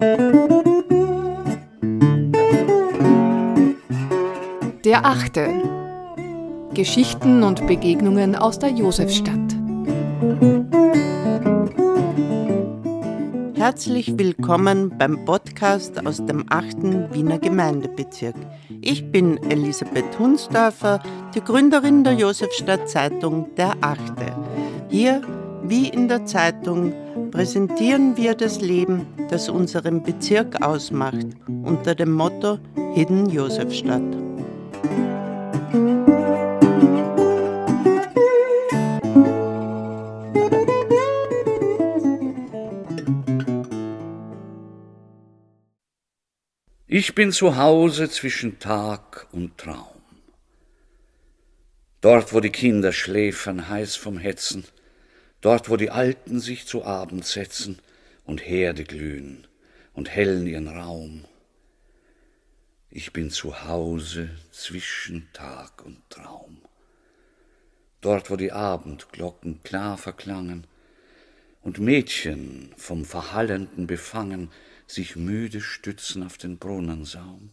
Der achte. Geschichten und Begegnungen aus der Josefstadt. Herzlich willkommen beim Podcast aus dem 8. Wiener Gemeindebezirk. Ich bin Elisabeth Hunsdorfer, die Gründerin der Josefstadt Zeitung Der Achte. Hier, wie in der Zeitung, präsentieren wir das Leben, das unseren Bezirk ausmacht, unter dem Motto Hidden Josefstadt. Ich bin zu Hause zwischen Tag und Traum. Dort, wo die Kinder schläfern, heiß vom Hetzen, dort, wo die Alten sich zu Abend setzen und Herde glühen und hellen ihren Raum. Ich bin zu Hause zwischen Tag und Traum. Dort, wo die Abendglocken klar verklangen und Mädchen vom Verhallenden befangen sich müde stützen auf den Brunnensaum.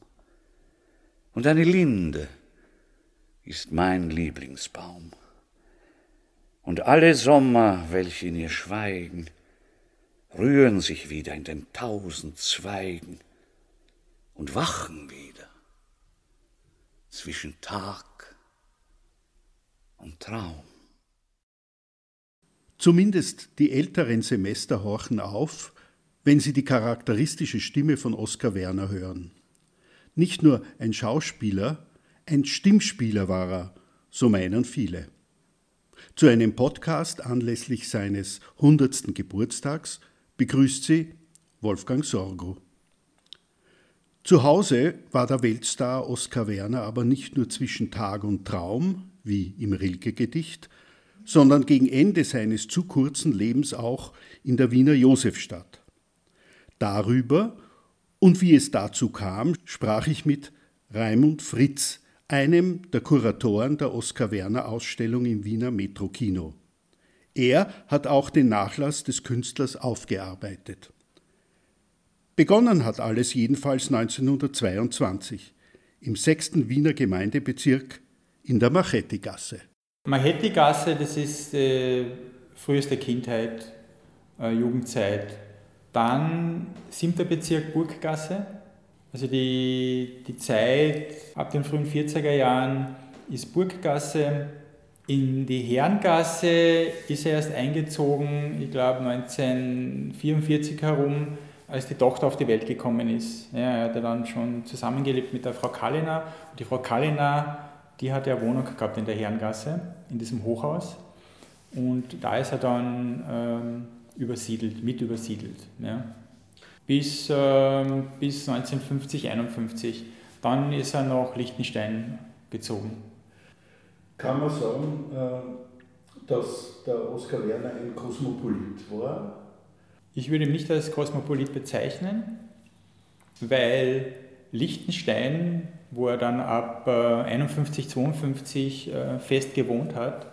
Und eine Linde ist mein Lieblingsbaum. Und alle Sommer, welche in ihr schweigen, rühren sich wieder in den tausend Zweigen und wachen wieder zwischen Tag und Traum. Zumindest die älteren Semester horchen auf, wenn Sie die charakteristische Stimme von Oskar Werner hören. Nicht nur ein Schauspieler, ein Stimmspieler war er, so meinen viele. Zu einem Podcast anlässlich seines 100. Geburtstags begrüßt sie Wolfgang Sorgo. Zu Hause war der Weltstar Oskar Werner aber nicht nur zwischen Tag und Traum, wie im Rilke-Gedicht, sondern gegen Ende seines zu kurzen Lebens auch in der Wiener Josefstadt. Darüber und wie es dazu kam, sprach ich mit Raimund Fritz, einem der Kuratoren der Oskar Werner Ausstellung im Wiener Metrokino. Er hat auch den Nachlass des Künstlers aufgearbeitet. Begonnen hat alles jedenfalls 1922 im 6. Wiener Gemeindebezirk in der Machetti-Gasse. Machetti-Gasse, das ist äh, früheste Kindheit, äh, Jugendzeit dann siebter Bezirk Burggasse. Also die, die Zeit ab den frühen 40er Jahren ist Burggasse. In die Herrengasse ist er erst eingezogen, ich glaube 1944 herum, als die Tochter auf die Welt gekommen ist. Ja, er hat dann schon zusammengelebt mit der Frau Kallina. Und die Frau Kallina, die hat ja Wohnung gehabt in der Herrengasse, in diesem Hochhaus. Und da ist er dann ähm, übersiedelt, mit übersiedelt. Ja. Bis, äh, bis 1950, 51. Dann ist er nach Liechtenstein gezogen. Kann man sagen, äh, dass der Oskar Werner ein Kosmopolit war? Ich würde ihn nicht als Kosmopolit bezeichnen, weil Liechtenstein, wo er dann ab 51, 52 äh, fest gewohnt hat,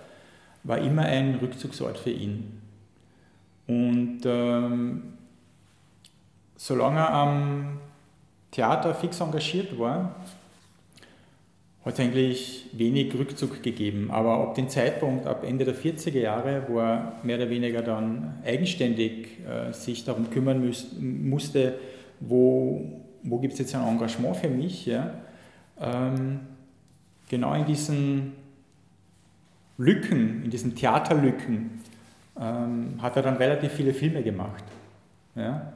war immer ein Rückzugsort für ihn. Und ähm, solange er am Theater fix engagiert war, hat es eigentlich wenig Rückzug gegeben. Aber ab dem Zeitpunkt, ab Ende der 40er Jahre, wo er mehr oder weniger dann eigenständig äh, sich darum kümmern müß, musste, wo, wo gibt es jetzt ein Engagement für mich, ja, ähm, genau in diesen Lücken, in diesen Theaterlücken, ähm, hat er dann relativ viele Filme gemacht. Ja?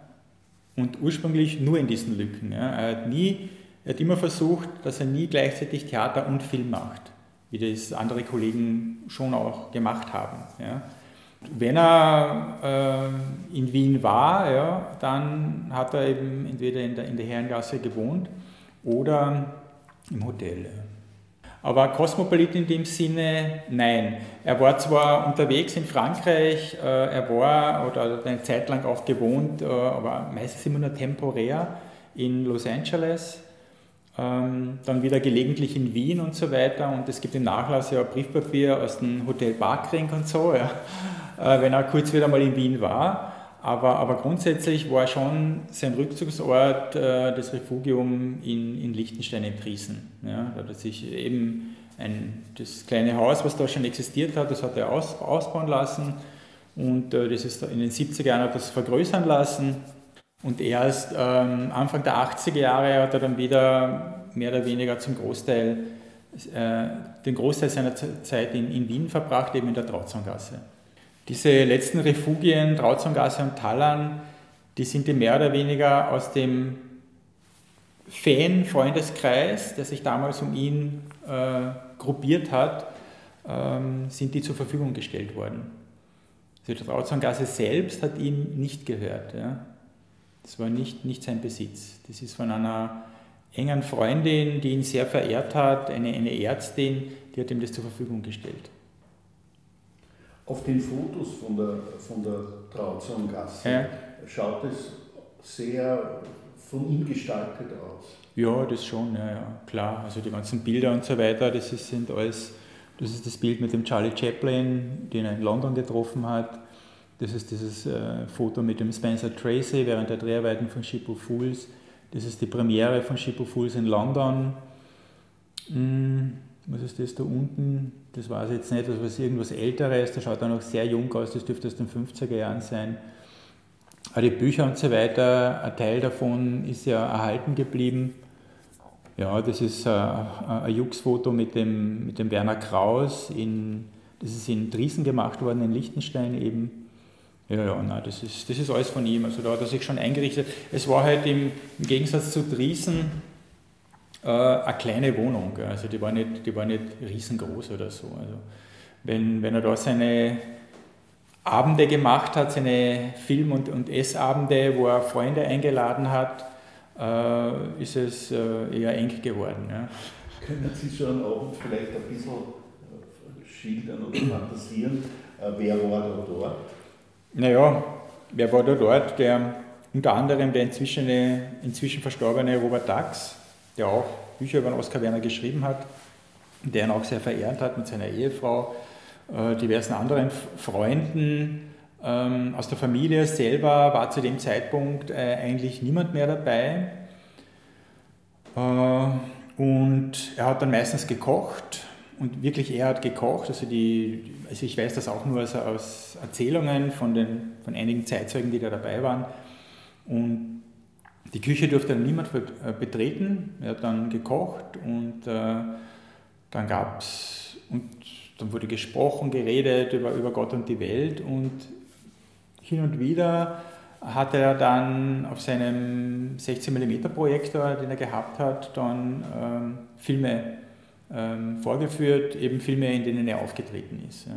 Und ursprünglich nur in diesen Lücken. Ja? Er, hat nie, er hat immer versucht, dass er nie gleichzeitig Theater und Film macht, wie das andere Kollegen schon auch gemacht haben. Ja? Wenn er äh, in Wien war, ja, dann hat er eben entweder in der, in der Herrengasse gewohnt oder im Hotel. Aber Kosmopolit in dem Sinne, nein. Er war zwar unterwegs in Frankreich, äh, er war oder eine Zeit lang auch gewohnt, äh, aber meistens immer nur temporär in Los Angeles, ähm, dann wieder gelegentlich in Wien und so weiter. Und es gibt im Nachlass ja Briefpapier aus dem Hotel Barkring und so, ja, äh, wenn er kurz wieder mal in Wien war. Aber, aber grundsätzlich war schon sein Rückzugsort äh, das Refugium in, in Liechtenstein in Triesen. Ja, da hat er sich eben ein, das kleine Haus, was da schon existiert hat, das hat er aus, ausbauen lassen und äh, das ist in den 70er Jahren hat das vergrößern lassen und erst ähm, Anfang der 80er Jahre hat er dann wieder mehr oder weniger zum Großteil, äh, den Großteil seiner Zeit in, in Wien verbracht, eben in der Trauzongasse. Diese letzten Refugien, Trauzongasse und Tallern, die sind mehr oder weniger aus dem Fan-Freundeskreis, der sich damals um ihn äh, gruppiert hat, ähm, sind die zur Verfügung gestellt worden. Also die Trauzongasse selbst hat ihm nicht gehört. Ja. Das war nicht, nicht sein Besitz. Das ist von einer engen Freundin, die ihn sehr verehrt hat, eine, eine Ärztin, die hat ihm das zur Verfügung gestellt. Auf den Fotos von der, von der Trauzongasse ja. schaut es sehr von ihm gestaltet aus. Ja, das schon, ja, ja, klar. Also die ganzen Bilder und so weiter, das ist, sind alles, das ist das Bild mit dem Charlie Chaplin, den er in London getroffen hat. Das ist dieses äh, Foto mit dem Spencer Tracy während der Dreharbeiten von Ship of Fools. Das ist die Premiere von Ship of Fools in London. Hm, was ist das da unten? Das ich jetzt nicht, das war irgendwas Älteres, der schaut auch noch sehr jung aus, das dürfte aus den 50er Jahren sein. Aber die Bücher und so weiter, ein Teil davon ist ja erhalten geblieben. Ja, das ist ein, ein Jux-Foto mit dem, mit dem Werner Kraus, in, das ist in Driesen gemacht worden, in Liechtenstein eben. Ja, ja, nein, das ist, das ist alles von ihm. Also da hat er sich schon eingerichtet. Es war halt im, im Gegensatz zu Driesen äh, eine kleine Wohnung. Also die war, nicht, die war nicht riesengroß oder so. Also wenn, wenn er da seine Abende gemacht hat, seine Film- und, und Essabende, wo er Freunde eingeladen hat, äh, ist es äh, eher eng geworden. Ja. Können Sie schon einen Abend vielleicht ein bisschen äh, schildern oder fantasieren, äh, wer war da dort? Naja, wer war da dort? Der, unter anderem der inzwischen, inzwischen verstorbene Robert Dax, der auch Bücher über den Oskar Werner geschrieben hat, der ihn auch sehr verehrt hat mit seiner Ehefrau, äh, diversen anderen Freunden. Ähm, aus der Familie selber war zu dem Zeitpunkt äh, eigentlich niemand mehr dabei. Äh, und er hat dann meistens gekocht und wirklich er hat gekocht. Also, die, also ich weiß das auch nur also aus Erzählungen von, den, von einigen Zeitzeugen, die da dabei waren. Und die Küche durfte dann niemand äh, betreten. Er hat dann gekocht und äh, dann gab es, und dann wurde gesprochen, geredet über, über Gott und die Welt und hin und wieder hat er dann auf seinem 16mm Projektor, den er gehabt hat, dann ähm, Filme ähm, vorgeführt, eben Filme, in denen er aufgetreten ist. Ja.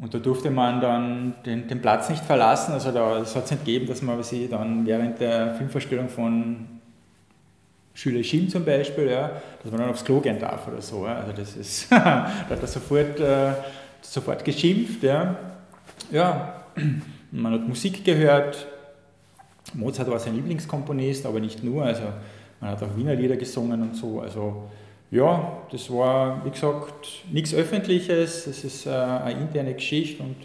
Und da durfte man dann den, den Platz nicht verlassen, also da hat es nicht gegeben, dass man sie dann während der Filmvorstellung von Schüler Schim zum Beispiel, ja, dass man dann aufs Klo gehen darf oder so. Ja. Also das ist, da hat er sofort, äh, sofort geschimpft. Ja. ja, man hat Musik gehört. Mozart war sein Lieblingskomponist, aber nicht nur. Also man hat auch Wiener Lieder gesungen und so. Also ja, das war, wie gesagt, nichts Öffentliches. Das ist äh, eine interne Geschichte und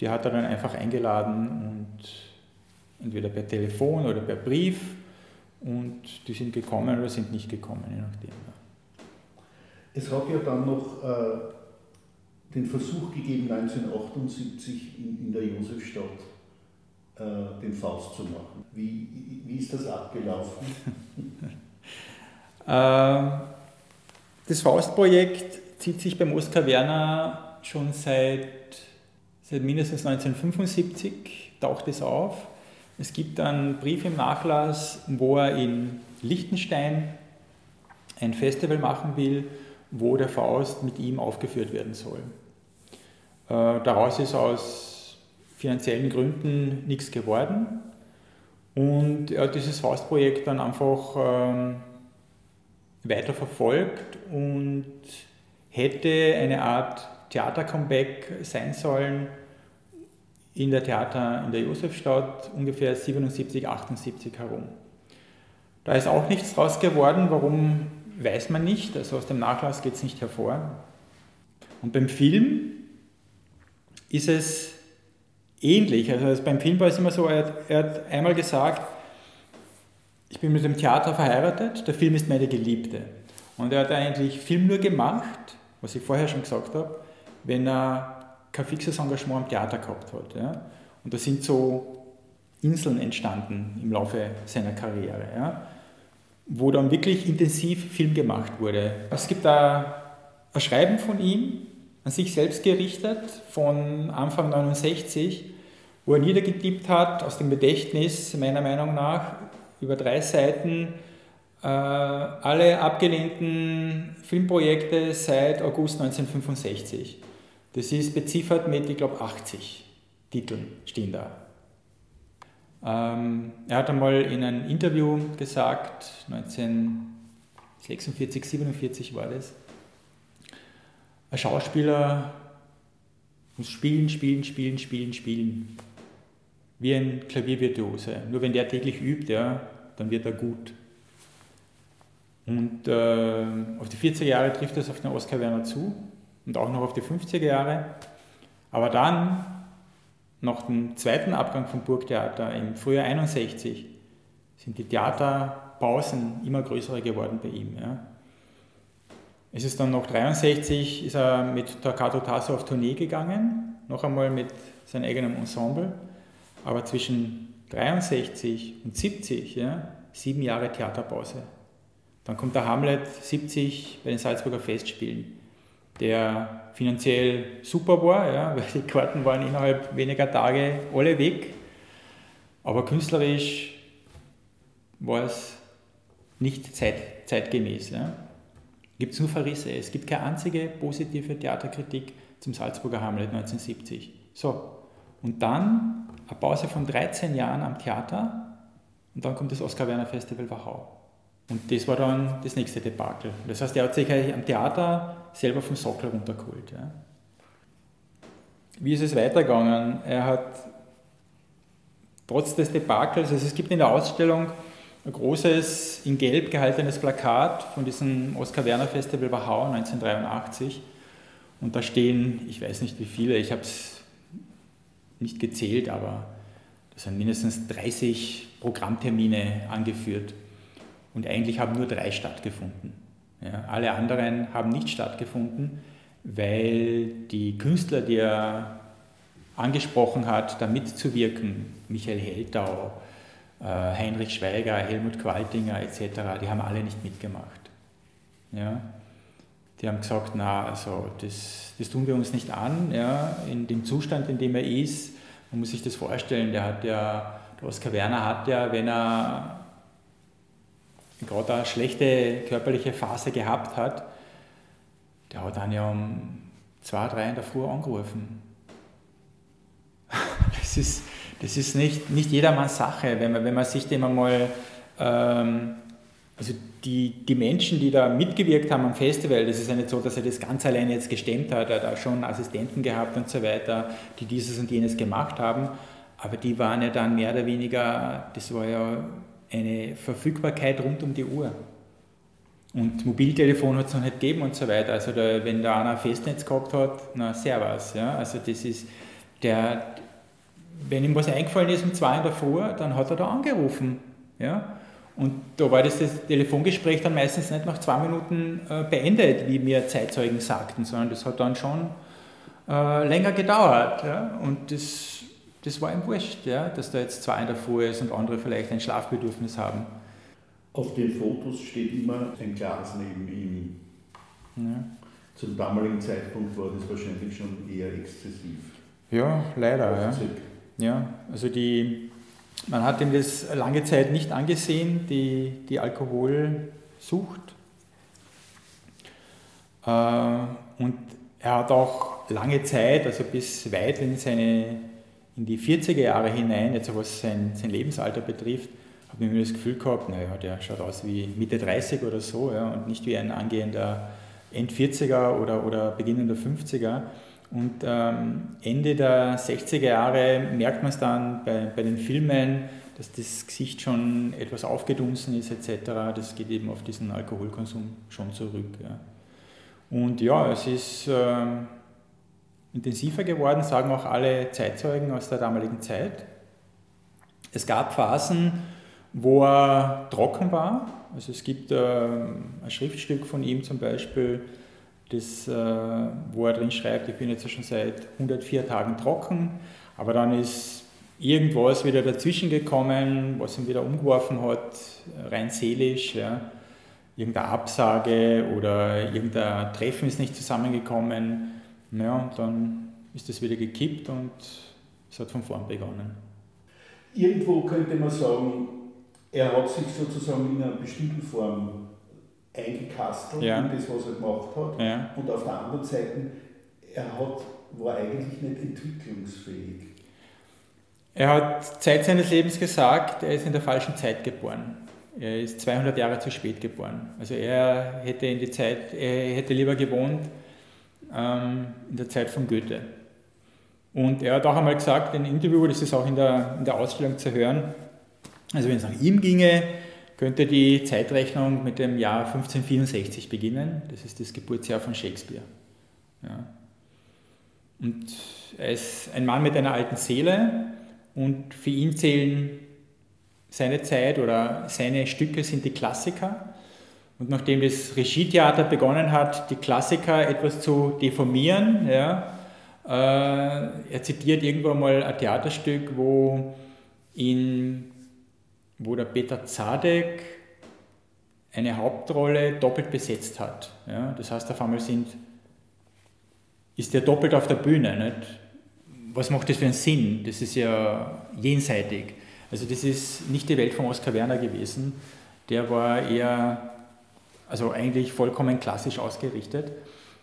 die hat er dann einfach eingeladen und entweder per Telefon oder per Brief und die sind gekommen oder sind nicht gekommen, je nachdem. Es hat ja dann noch äh, den Versuch gegeben, 1978 in, in der Josefstadt äh, den Faust zu machen. Wie, wie ist das abgelaufen? Ähm, das Faustprojekt zieht sich beim Oskar Werner schon seit, seit mindestens 1975, taucht es auf. Es gibt einen Brief im Nachlass, wo er in Liechtenstein ein Festival machen will, wo der Faust mit ihm aufgeführt werden soll. Äh, daraus ist aus finanziellen Gründen nichts geworden. Und er hat dieses Faustprojekt dann einfach weiter verfolgt und hätte eine Art Theater-Comeback sein sollen in der Theater in der Josefstadt ungefähr 77, 78 herum. Da ist auch nichts draus geworden, warum weiß man nicht, also aus dem Nachlass geht es nicht hervor. Und beim Film ist es ähnlich. Also beim Film war es immer so, er hat, er hat einmal gesagt, ich bin mit dem Theater verheiratet, der Film ist meine Geliebte. Und er hat eigentlich Film nur gemacht, was ich vorher schon gesagt habe, wenn er kein fixes Engagement am Theater gehabt hat. Ja. Und da sind so Inseln entstanden im Laufe seiner Karriere, ja, wo dann wirklich intensiv Film gemacht wurde. Es gibt da ein Schreiben von ihm, an sich selbst gerichtet, von Anfang 69, wo er niedergetippt hat, aus dem Gedächtnis meiner Meinung nach, über drei Seiten, äh, alle abgelehnten Filmprojekte seit August 1965. Das ist beziffert mit, ich glaube, 80 Titeln stehen da. Ähm, er hat einmal in einem Interview gesagt, 1946, 47 war das, ein Schauspieler muss spielen, spielen, spielen, spielen, spielen. Wie ein Klaviervirtuose. Nur wenn der täglich übt, ja, dann wird er gut. Und äh, auf die 40er Jahre trifft es auf den Oskar Werner zu und auch noch auf die 50er Jahre. Aber dann, nach dem zweiten Abgang vom Burgtheater im Frühjahr 61, sind die Theaterpausen immer größer geworden bei ihm. Ja. Es ist dann noch 63, ist er mit Torquato Tasso auf Tournee gegangen, noch einmal mit seinem eigenen Ensemble. Aber zwischen 63 und 70, ja, sieben Jahre Theaterpause. Dann kommt der Hamlet 70 bei den Salzburger Festspielen der finanziell super war, ja, weil die Karten waren innerhalb weniger Tage alle weg. Aber künstlerisch war es nicht zeit, zeitgemäß. Ja. Gibt es nur Verrisse. Es gibt keine einzige positive Theaterkritik zum Salzburger Hamlet 1970. So, und dann eine Pause von 13 Jahren am Theater und dann kommt das Oskar Werner Festival Wachau. Und das war dann das nächste Debakel. Das heißt, er hat sich am Theater selber vom Sockel runtergeholt. Ja. Wie ist es weitergegangen? Er hat trotz des Debakels, also es gibt in der Ausstellung ein großes, in Gelb gehaltenes Plakat von diesem Oskar Werner Festival Wachau 1983. Und da stehen, ich weiß nicht wie viele, ich habe es nicht gezählt, aber da sind mindestens 30 Programmtermine angeführt. Und eigentlich haben nur drei stattgefunden. Ja, alle anderen haben nicht stattgefunden, weil die Künstler, die er angesprochen hat, da mitzuwirken, Michael Heldau, äh, Heinrich Schweiger, Helmut Qualtinger etc., die haben alle nicht mitgemacht. Ja? Die haben gesagt, na, also das, das tun wir uns nicht an, ja? in dem Zustand, in dem er ist. Man muss sich das vorstellen, der hat ja, der Oskar Werner hat ja, wenn er gerade eine schlechte körperliche Phase gehabt hat, der hat dann ja um zwei, drei in der Früh angerufen. Das ist, das ist nicht, nicht jedermanns Sache, wenn man, wenn man sich dem einmal, ähm, also die, die Menschen, die da mitgewirkt haben am Festival, das ist ja nicht so, dass er das ganz alleine jetzt gestemmt hat, er hat auch schon Assistenten gehabt und so weiter, die dieses und jenes gemacht haben, aber die waren ja dann mehr oder weniger, das war ja eine Verfügbarkeit rund um die Uhr. Und Mobiltelefon hat es noch nicht gegeben und so weiter. Also da, wenn da einer ein Festnetz gehabt hat, na servus. Ja? Also das ist der, wenn ihm was eingefallen ist um zwei in der Früh, dann hat er da angerufen. Ja? Und da war das, das Telefongespräch dann meistens nicht nach zwei Minuten äh, beendet, wie mir Zeitzeugen sagten, sondern das hat dann schon äh, länger gedauert. Ja? Und das das war ihm wurscht, ja, dass da jetzt zwei in der Früh ist und andere vielleicht ein Schlafbedürfnis haben. Auf den Fotos steht immer ein Glas neben ihm. Ja. Zum damaligen Zeitpunkt war das wahrscheinlich schon eher exzessiv. Ja, leider. Ja. ja, also die, man hat ihm das lange Zeit nicht angesehen, die, die Alkoholsucht. Äh, und er hat auch lange Zeit, also bis weit in seine in die 40er Jahre hinein, jetzt was sein, sein Lebensalter betrifft, ich mir das Gefühl gehabt, naja, der schaut aus wie Mitte 30 oder so ja, und nicht wie ein angehender End-40er oder, oder beginnender 50er. Und ähm, Ende der 60er Jahre merkt man es dann bei, bei den Filmen, dass das Gesicht schon etwas aufgedunsen ist etc. Das geht eben auf diesen Alkoholkonsum schon zurück. Ja. Und ja, es ist... Ähm, intensiver geworden, sagen auch alle Zeitzeugen aus der damaligen Zeit. Es gab Phasen, wo er trocken war. Also es gibt äh, ein Schriftstück von ihm zum Beispiel, das, äh, wo er drin schreibt, ich bin jetzt schon seit 104 Tagen trocken, aber dann ist irgendwas wieder dazwischen gekommen, was ihn wieder umgeworfen hat, rein seelisch. Ja. Irgendeine Absage oder irgendein Treffen ist nicht zusammengekommen. Ja, und dann ist das wieder gekippt und es hat von vorn begonnen. Irgendwo könnte man sagen, er hat sich sozusagen in einer bestimmten Form eingekastelt ja. in das, was er gemacht hat. Ja. Und auf der anderen Seite, er hat, war eigentlich nicht entwicklungsfähig. Er hat Zeit seines Lebens gesagt, er ist in der falschen Zeit geboren. Er ist 200 Jahre zu spät geboren. Also er hätte in die Zeit, er hätte lieber gewohnt ähm, in der Zeit von Goethe. Und er hat auch einmal gesagt in einem Interview, das ist auch in der, in der Ausstellung zu hören, also wenn es nach ihm ginge, könnte die Zeitrechnung mit dem Jahr 1564 beginnen. Das ist das Geburtsjahr von Shakespeare. Ja. Und er ist ein Mann mit einer alten Seele und für ihn zählen seine Zeit oder seine Stücke sind die Klassiker. Und nachdem das Regietheater begonnen hat, die Klassiker etwas zu deformieren, ja, äh, er zitiert irgendwo mal ein Theaterstück, wo, in, wo der Peter Zadek eine Hauptrolle doppelt besetzt hat. Ja. Das heißt, auf einmal sind, ist der doppelt auf der Bühne. Nicht? was macht das für einen Sinn? Das ist ja jenseitig. Also das ist nicht die Welt von Oskar Werner gewesen. Der war eher, also eigentlich vollkommen klassisch ausgerichtet.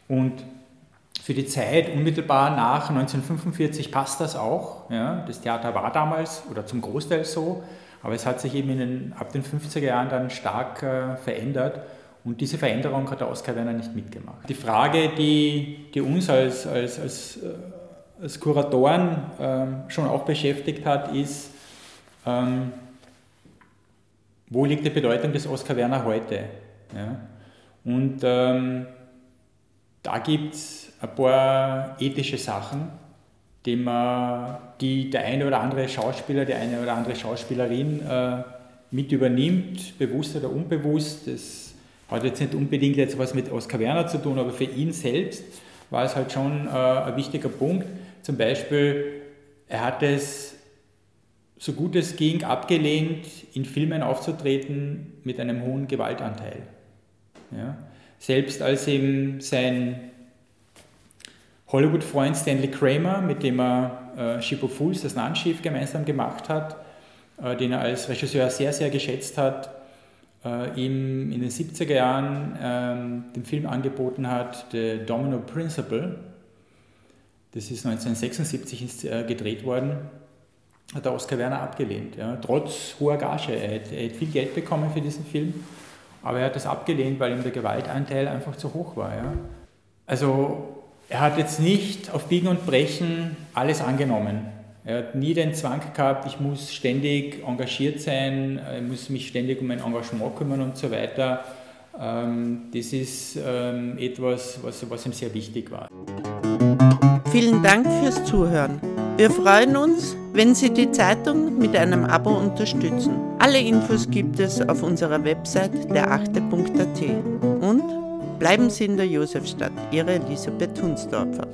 Und für die Zeit unmittelbar nach 1945 passt das auch. Ja. Das Theater war damals oder zum Großteil so, aber es hat sich eben den, ab den 50er Jahren dann stark äh, verändert. Und diese Veränderung hat der Oskar Werner nicht mitgemacht. Die Frage, die, die uns als, als, als äh, als Kuratoren ähm, schon auch beschäftigt hat, ist, ähm, wo liegt die Bedeutung des Oskar Werner heute? Ja? Und ähm, da gibt es ein paar ethische Sachen, die, man, die der eine oder andere Schauspieler, die eine oder andere Schauspielerin äh, mit übernimmt, bewusst oder unbewusst. Das hat jetzt nicht unbedingt jetzt was mit Oskar Werner zu tun, aber für ihn selbst war es halt schon äh, ein wichtiger Punkt. Zum Beispiel, er hat es so gut es ging abgelehnt, in Filmen aufzutreten mit einem hohen Gewaltanteil. Ja. Selbst als ihm sein Hollywood-Freund Stanley Kramer, mit dem er äh, Ship of Fools, das Nannschiff, gemeinsam gemacht hat, äh, den er als Regisseur sehr, sehr geschätzt hat, äh, ihm in den 70er Jahren äh, den Film angeboten hat, The Domino Principle, das ist 1976 äh, gedreht worden, hat der Oskar Werner abgelehnt. Ja, trotz hoher Gage. Er hätte, er hätte viel Geld bekommen für diesen Film, aber er hat das abgelehnt, weil ihm der Gewaltanteil einfach zu hoch war. Ja. Also er hat jetzt nicht auf Biegen und Brechen alles angenommen. Er hat nie den Zwang gehabt, ich muss ständig engagiert sein, ich muss mich ständig um mein Engagement kümmern und so weiter. Ähm, das ist ähm, etwas, was, was ihm sehr wichtig war. Vielen Dank fürs Zuhören. Wir freuen uns, wenn Sie die Zeitung mit einem Abo unterstützen. Alle Infos gibt es auf unserer Website derachte.at. Bleiben Sie in der Josefstadt, Ihre Elisabeth Hunsdorfer.